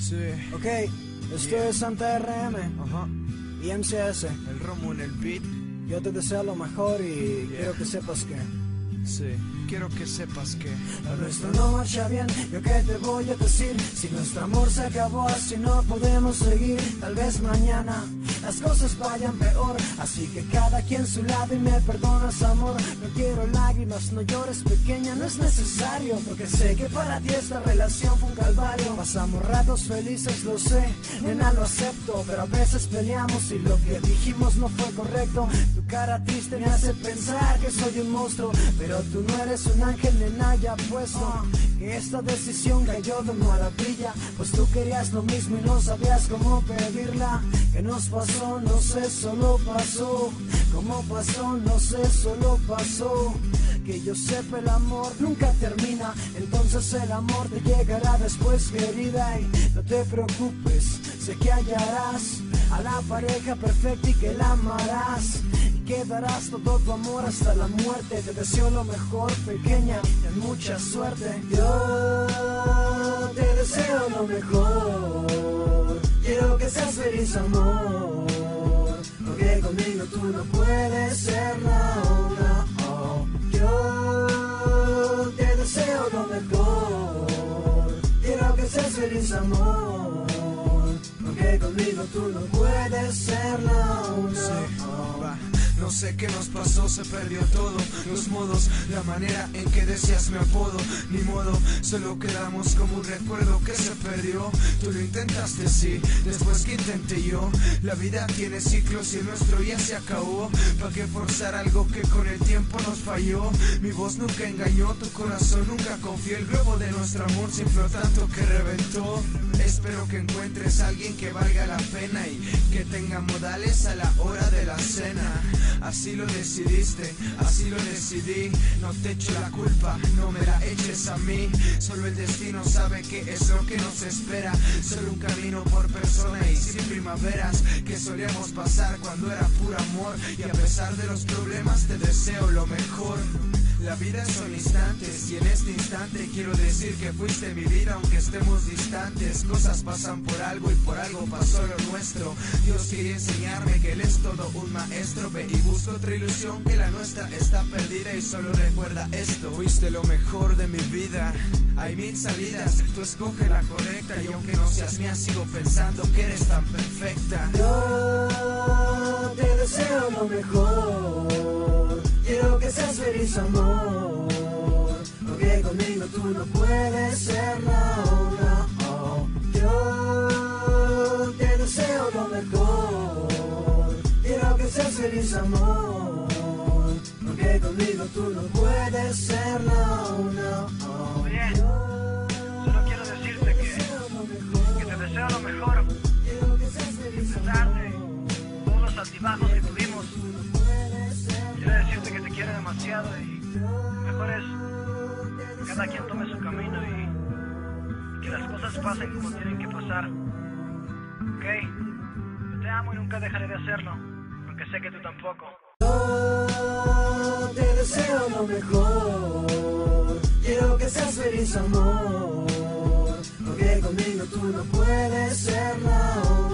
Sí. Ok, esto es Santa RM Ajá. y MCS. El romo en el beat. Yo te deseo lo mejor y quiero que sepas que Sí. Quiero que sepas que. lo nuestro no marcha bien. Yo qué te voy a decir si nuestro amor se acabó así no podemos seguir. Tal vez mañana las cosas vayan peor. Así que cada quien su lado y me perdonas amor. No quiero lágrimas, no llores pequeña, no es necesario. Porque sé que para ti esta relación fue un calvario. Pasamos ratos felices, lo sé, nena lo acepto. Pero a veces peleamos y lo que dijimos no fue correcto. Tu cara triste me hace pensar que soy un monstruo. Pero tú no eres un ángel, nena, ya puesto. Que esta decisión cayó de maravilla. Pues tú querías lo mismo y no sabías cómo pedirla. Que nos pasó, no sé, solo pasó. ¿Cómo pasó? No sé, solo pasó. Que yo sepa el amor nunca termina. Entonces el amor te llegará después, querida. Y no te preocupes, sé que hallarás a la pareja perfecta y que la amarás. Y que darás todo tu amor hasta la muerte. Te deseo lo mejor, pequeña, y mucha suerte. Yo te deseo lo mejor. Seas feliz, amor. Porque conmigo tú no puedes ser nada. Oh, yo te deseo lo mejor. Quiero que seas feliz, amor. Porque conmigo tú no puedes ser nada. Oh. No sé qué nos pasó, se perdió todo. Los modos, la manera en que decías mi apodo. Ni modo, solo quedamos como un recuerdo que se perdió. Tú lo intentaste, sí, después que intenté yo. La vida tiene ciclos y el nuestro ya se acabó. ¿Para qué forzar algo que con el tiempo nos falló? Mi voz nunca engañó, tu corazón nunca confió. El globo de nuestro amor se infló tanto que reventó. Espero que encuentres a alguien que valga la pena y que tenga modales a la hora de la cena. Así lo decidiste, así lo decidí. No te echo la culpa, no me la eches a mí. Solo el destino sabe que es lo que nos espera. Solo un camino por persona y sin primaveras que solíamos pasar cuando era puro amor. Y a pesar de los problemas te deseo lo mejor. La vida son instantes y en este instante quiero decir que fuiste mi vida aunque estemos distantes. Cosas pasan por algo y por algo pasó lo nuestro. Dios quiere enseñarme que Él es todo un maestro. Ve y busco otra ilusión que la nuestra está perdida y solo recuerda esto. Fuiste lo mejor de mi vida. Hay mil salidas, tú escoge la correcta y aunque no seas mía sigo pensando que eres tan perfecta. Yo te deseo lo mejor. Que seas feliz, amor. Porque conmigo tú no puedes ser nada. Oh, yo te deseo lo mejor. Quiero que seas feliz, amor. Porque conmigo tú no puedes ser nada. Oh, Oye, solo quiero decirte que, que te deseo lo mejor. Quiero que pesar de todos los altibajos que tuvimos, demasiado y mejor es que cada quien tome su camino y que las cosas pasen como tienen que pasar. ¿Ok? Yo te amo y nunca dejaré de hacerlo, porque sé que tú tampoco. Te deseo lo mejor. Quiero que seas feliz, amor. Porque conmigo tú no puedes ser nada.